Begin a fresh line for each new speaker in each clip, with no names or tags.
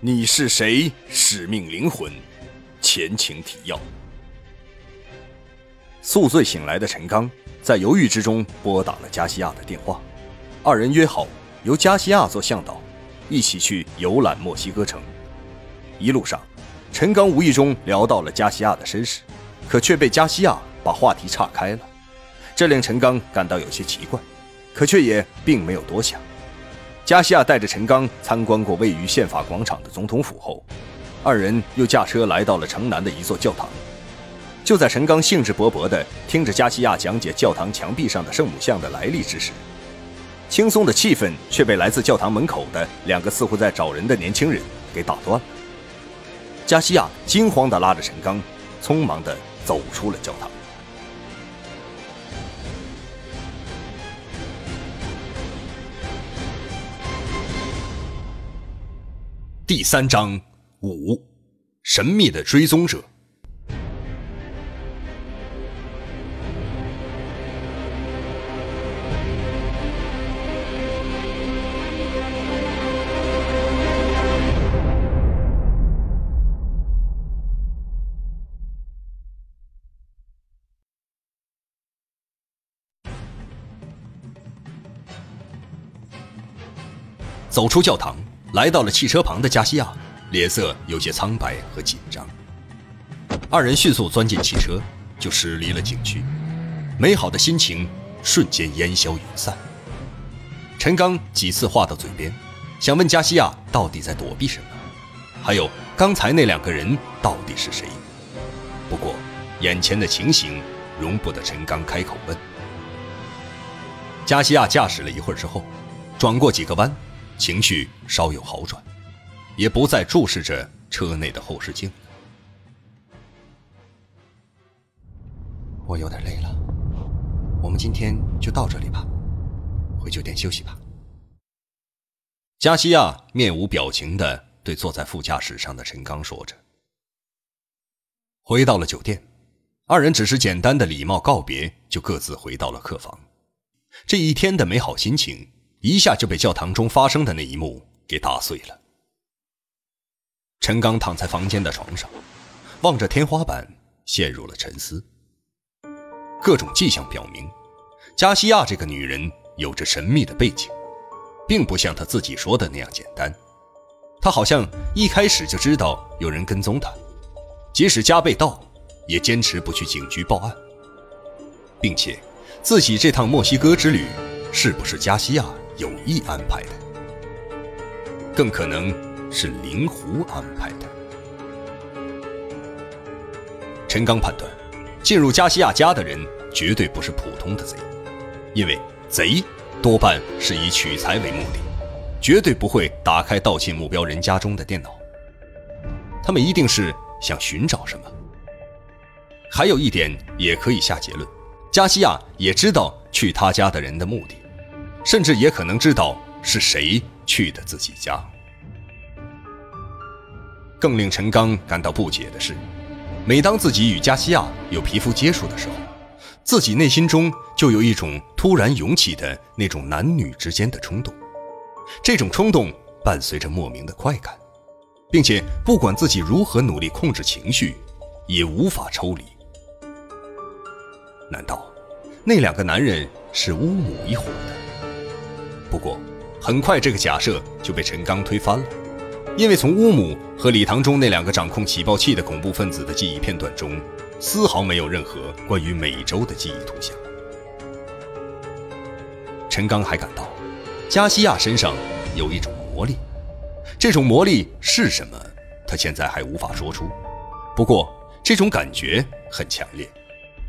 你是谁？使命灵魂，前情提要。宿醉醒来的陈刚在犹豫之中拨打了加西亚的电话，二人约好由加西亚做向导，一起去游览墨西哥城。一路上，陈刚无意中聊到了加西亚的身世，可却被加西亚把话题岔开了，这令陈刚感到有些奇怪，可却也并没有多想。加西亚带着陈刚参观过位于宪法广场的总统府后，二人又驾车来到了城南的一座教堂。就在陈刚兴致勃勃地听着加西亚讲解教堂墙壁上的圣母像的来历之时，轻松的气氛却被来自教堂门口的两个似乎在找人的年轻人给打断了。加西亚惊慌地拉着陈刚，匆忙地走出了教堂。第三章五，神秘的追踪者。走出教堂。来到了汽车旁的加西亚，脸色有些苍白和紧张。二人迅速钻进汽车，就驶离了景区。美好的心情瞬间烟消云散。陈刚几次话到嘴边，想问加西亚到底在躲避什么，还有刚才那两个人到底是谁。不过，眼前的情形容不得陈刚开口问。加西亚驾驶了一会儿之后，转过几个弯。情绪稍有好转，也不再注视着车内的后视镜。
我有点累了，我们今天就到这里吧，回酒店休息吧。
加西亚面无表情的对坐在副驾驶上的陈刚说着。回到了酒店，二人只是简单的礼貌告别，就各自回到了客房。这一天的美好心情。一下就被教堂中发生的那一幕给打碎了。陈刚躺在房间的床上，望着天花板，陷入了沉思。各种迹象表明，加西亚这个女人有着神秘的背景，并不像她自己说的那样简单。她好像一开始就知道有人跟踪她，即使家被盗，也坚持不去警局报案，并且自己这趟墨西哥之旅是不是加西亚？有意安排的，更可能是灵狐安排的。陈刚判断，进入加西亚家的人绝对不是普通的贼，因为贼多半是以取财为目的，绝对不会打开盗窃目标人家中的电脑。他们一定是想寻找什么。还有一点也可以下结论：加西亚也知道去他家的人的目的。甚至也可能知道是谁去的自己家。更令陈刚感到不解的是，每当自己与加西亚有皮肤接触的时候，自己内心中就有一种突然涌起的那种男女之间的冲动。这种冲动伴随着莫名的快感，并且不管自己如何努力控制情绪，也无法抽离。难道那两个男人是乌母一伙的？不过，很快这个假设就被陈刚推翻了，因为从乌姆和礼堂中那两个掌控起爆器的恐怖分子的记忆片段中，丝毫没有任何关于美洲的记忆图像。陈刚还感到，加西亚身上有一种魔力，这种魔力是什么，他现在还无法说出。不过，这种感觉很强烈，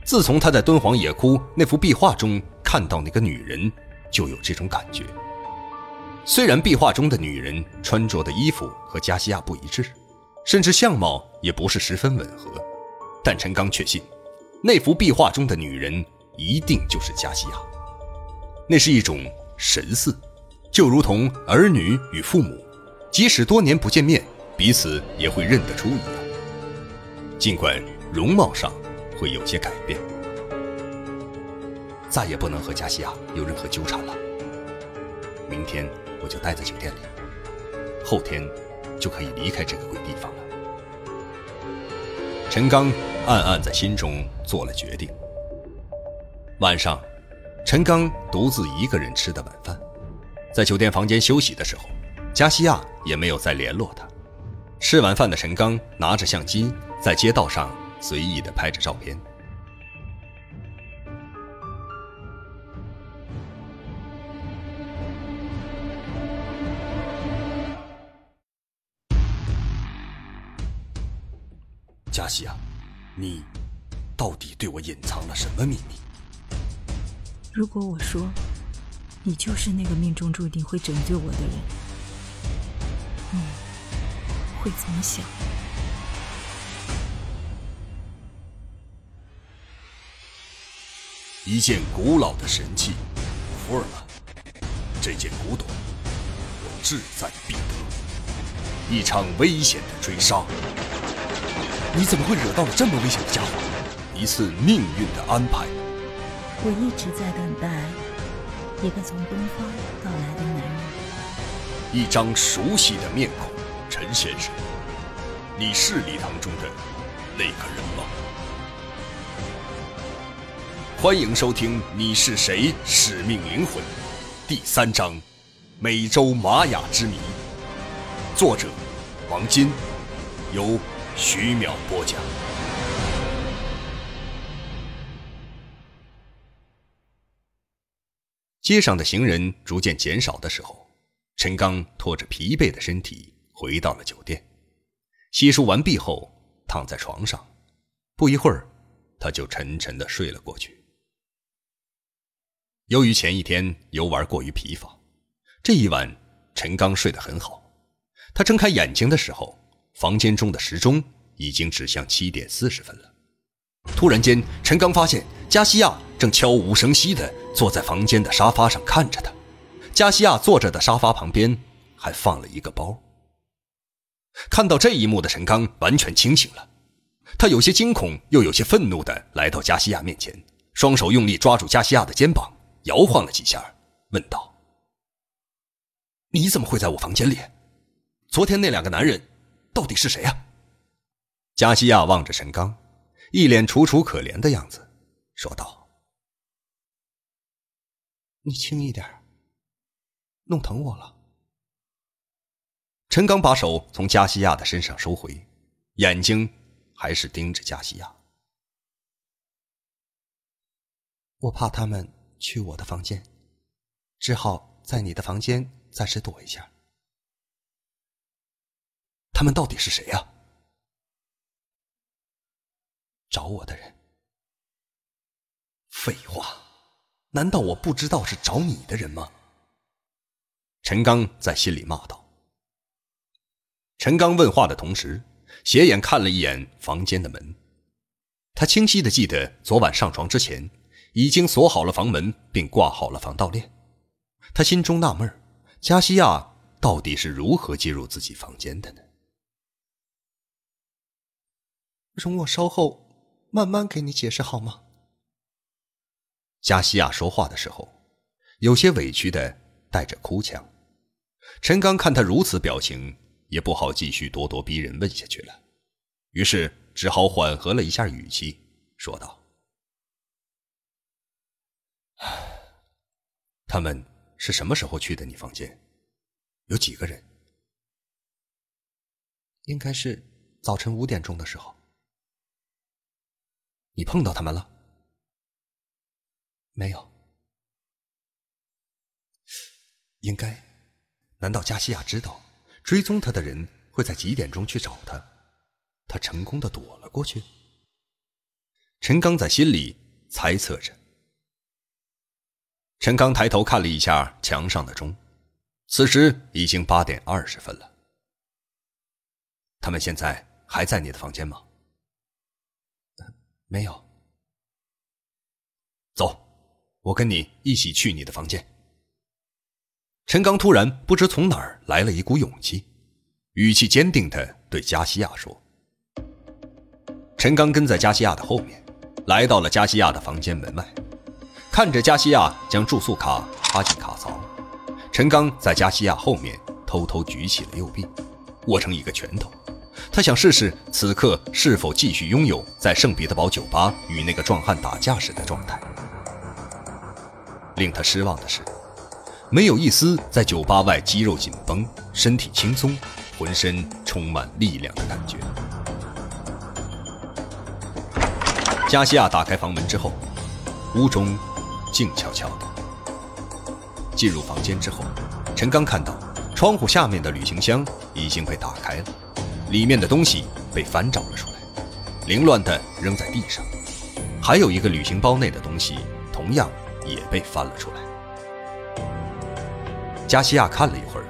自从他在敦煌野窟那幅壁画中看到那个女人。就有这种感觉。虽然壁画中的女人穿着的衣服和加西亚不一致，甚至相貌也不是十分吻合，但陈刚确信，那幅壁画中的女人一定就是加西亚。那是一种神似，就如同儿女与父母，即使多年不见面，彼此也会认得出一样。尽管容貌上会有些改变。再也不能和加西亚有任何纠缠了。明天我就待在酒店里，后天就可以离开这个鬼地方了。陈刚暗暗在心中做了决定。晚上，陈刚独自一个人吃的晚饭，在酒店房间休息的时候，加西亚也没有再联络他。吃完饭的陈刚拿着相机在街道上随意的拍着照片。西亚，你到底对我隐藏了什么秘密？
如果我说，你就是那个命中注定会拯救我的人，你会怎么想？
一件古老的神器，福尔曼。这件古董，我志在必得。一场危险的追杀。你怎么会惹到了这么危险的家伙？一次命运的安排。
我一直在等待一个从东方到来的男人。
一张熟悉的面孔，陈先生，你是礼堂中的那个人吗？欢迎收听《你是谁？使命灵魂》第三章：美洲玛雅之谜。作者：王金，由。徐淼播讲。街上的行人逐渐减少的时候，陈刚拖着疲惫的身体回到了酒店。洗漱完毕后，躺在床上，不一会儿，他就沉沉的睡了过去。由于前一天游玩过于疲乏，这一晚陈刚睡得很好。他睁开眼睛的时候。房间中的时钟已经指向七点四十分了。突然间，陈刚发现加西亚正悄无声息地坐在房间的沙发上看着他。加西亚坐着的沙发旁边还放了一个包。看到这一幕的陈刚完全清醒了，他有些惊恐又有些愤怒地来到加西亚面前，双手用力抓住加西亚的肩膀，摇晃了几下，问道：“你怎么会在我房间里？昨天那两个男人……”到底是谁呀？加西亚望着陈刚，一脸楚楚可怜的样子，说道：“
你轻一点，弄疼我了。”
陈刚把手从加西亚的身上收回，眼睛还是盯着加西亚。
我怕他们去我的房间，只好在你的房间暂时躲一下。
他们到底是谁呀？
找我的人。
废话，难道我不知道是找你的人吗？陈刚在心里骂道。陈刚问话的同时，斜眼看了一眼房间的门，他清晰的记得昨晚上床之前已经锁好了房门，并挂好了防盗链。他心中纳闷加西亚到底是如何进入自己房间的呢？
容我稍后慢慢给你解释好吗？
加西亚说话的时候，有些委屈的带着哭腔。陈刚看他如此表情，也不好继续咄咄逼人问下去了，于是只好缓和了一下语气，说道：“他们是什么时候去的你房间？有几个人？
应该是早晨五点钟的时候。”
你碰到他们了？
没有。
应该，难道加西亚知道追踪他的人会在几点钟去找他？他成功的躲了过去。陈刚在心里猜测着。陈刚抬头看了一下墙上的钟，此时已经八点二十分了。他们现在还在你的房间吗？
没有。
走，我跟你一起去你的房间。陈刚突然不知从哪儿来了一股勇气，语气坚定的对加西亚说：“陈刚跟在加西亚的后面，来到了加西亚的房间门外，看着加西亚将住宿卡插进卡槽，陈刚在加西亚后面偷偷举起了右臂，握成一个拳头。他想试试此刻是否继续拥有在圣彼得堡酒吧与那个壮汉打架时的状态。令他失望的是，没有一丝在酒吧外肌肉紧绷、身体轻松、浑身充满力量的感觉。加西亚打开房门之后，屋中静悄悄的。进入房间之后，陈刚看到窗户下面的旅行箱已经被打开了。里面的东西被翻找了出来，凌乱的扔在地上，还有一个旅行包内的东西同样也被翻了出来。加西亚看了一会儿，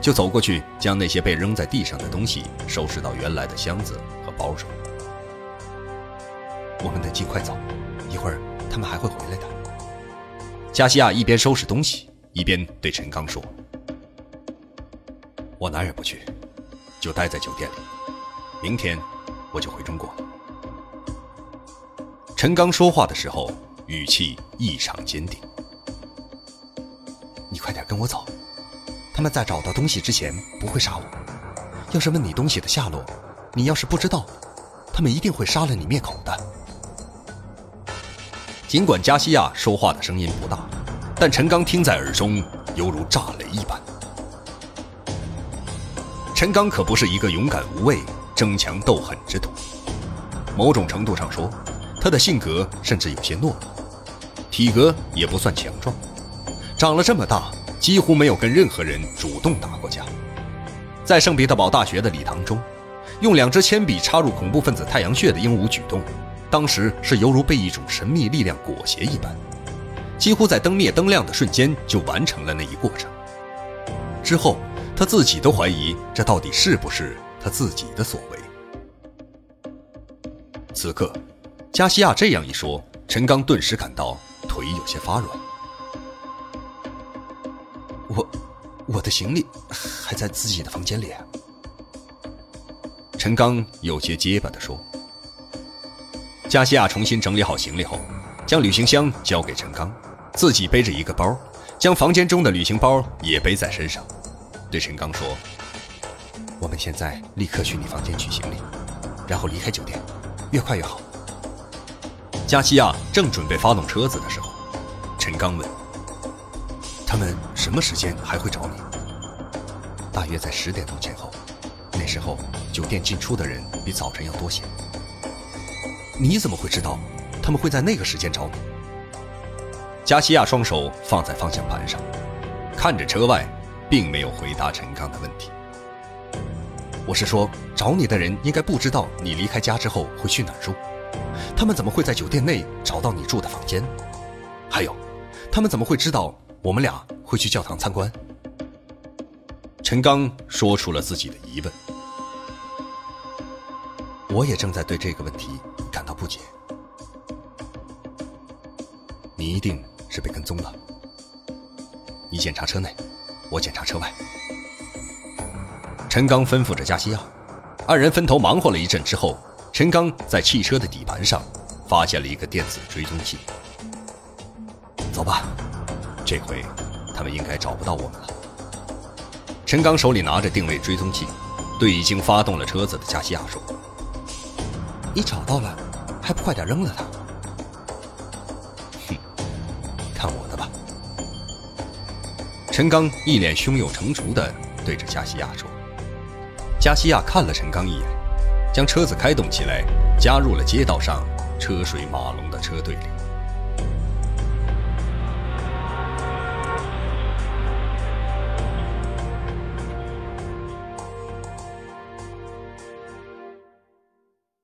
就走过去将那些被扔在地上的东西收拾到原来的箱子和包上。
我们得尽快走，一会儿他们还会回来的。
加西亚一边收拾东西，一边对陈刚说：“
我哪也不去。”就待在酒店里，明天我就回中国。
陈刚说话的时候语气异常坚定。
你快点跟我走，他们在找到东西之前不会杀我。要是问你东西的下落，你要是不知道，他们一定会杀了你灭口的。
尽管加西亚说话的声音不大，但陈刚听在耳中犹如炸雷一般。陈刚可不是一个勇敢无畏、争强斗狠之徒。某种程度上说，他的性格甚至有些懦弱，体格也不算强壮，长了这么大几乎没有跟任何人主动打过架。在圣彼得堡大学的礼堂中，用两支铅笔插入恐怖分子太阳穴的鹦鹉举动，当时是犹如被一种神秘力量裹挟一般，几乎在灯灭灯亮的瞬间就完成了那一过程。之后。他自己都怀疑，这到底是不是他自己的所为？此刻，加西亚这样一说，陈刚顿时感到腿有些发软。
我，我的行李还在自己的房间里。
陈刚有些结巴地说。加西亚重新整理好行李后，将旅行箱交给陈刚，自己背着一个包，将房间中的旅行包也背在身上。对陈刚说：“
我们现在立刻去你房间取行李，然后离开酒店，越快越好。”
加西亚正准备发动车子的时候，陈刚问：“
他们什么时间还会找你？”“大约在十点钟前后，那时候酒店进出的人比早晨要多些。”“
你怎么会知道他们会在那个时间找你？”加西亚双手放在方向盘上，看着车外。并没有回答陈刚的问题。我是说，找你的人应该不知道你离开家之后会去哪儿住，他们怎么会在酒店内找到你住的房间？还有，他们怎么会知道我们俩会去教堂参观？陈刚说出了自己的疑问。
我也正在对这个问题感到不解。
你一定是被跟踪了。你检查车内。我检查车外，陈刚吩咐着加西亚，二人分头忙活了一阵之后，陈刚在汽车的底盘上发现了一个电子追踪器。走吧，这回他们应该找不到我们了。陈刚手里拿着定位追踪器，对已经发动了车子的加西亚说：“
你找到了，还不快点扔了它？”
陈刚一脸胸有成竹地对着加西亚说：“加西亚看了陈刚一眼，将车子开动起来，加入了街道上车水马龙的车队里。”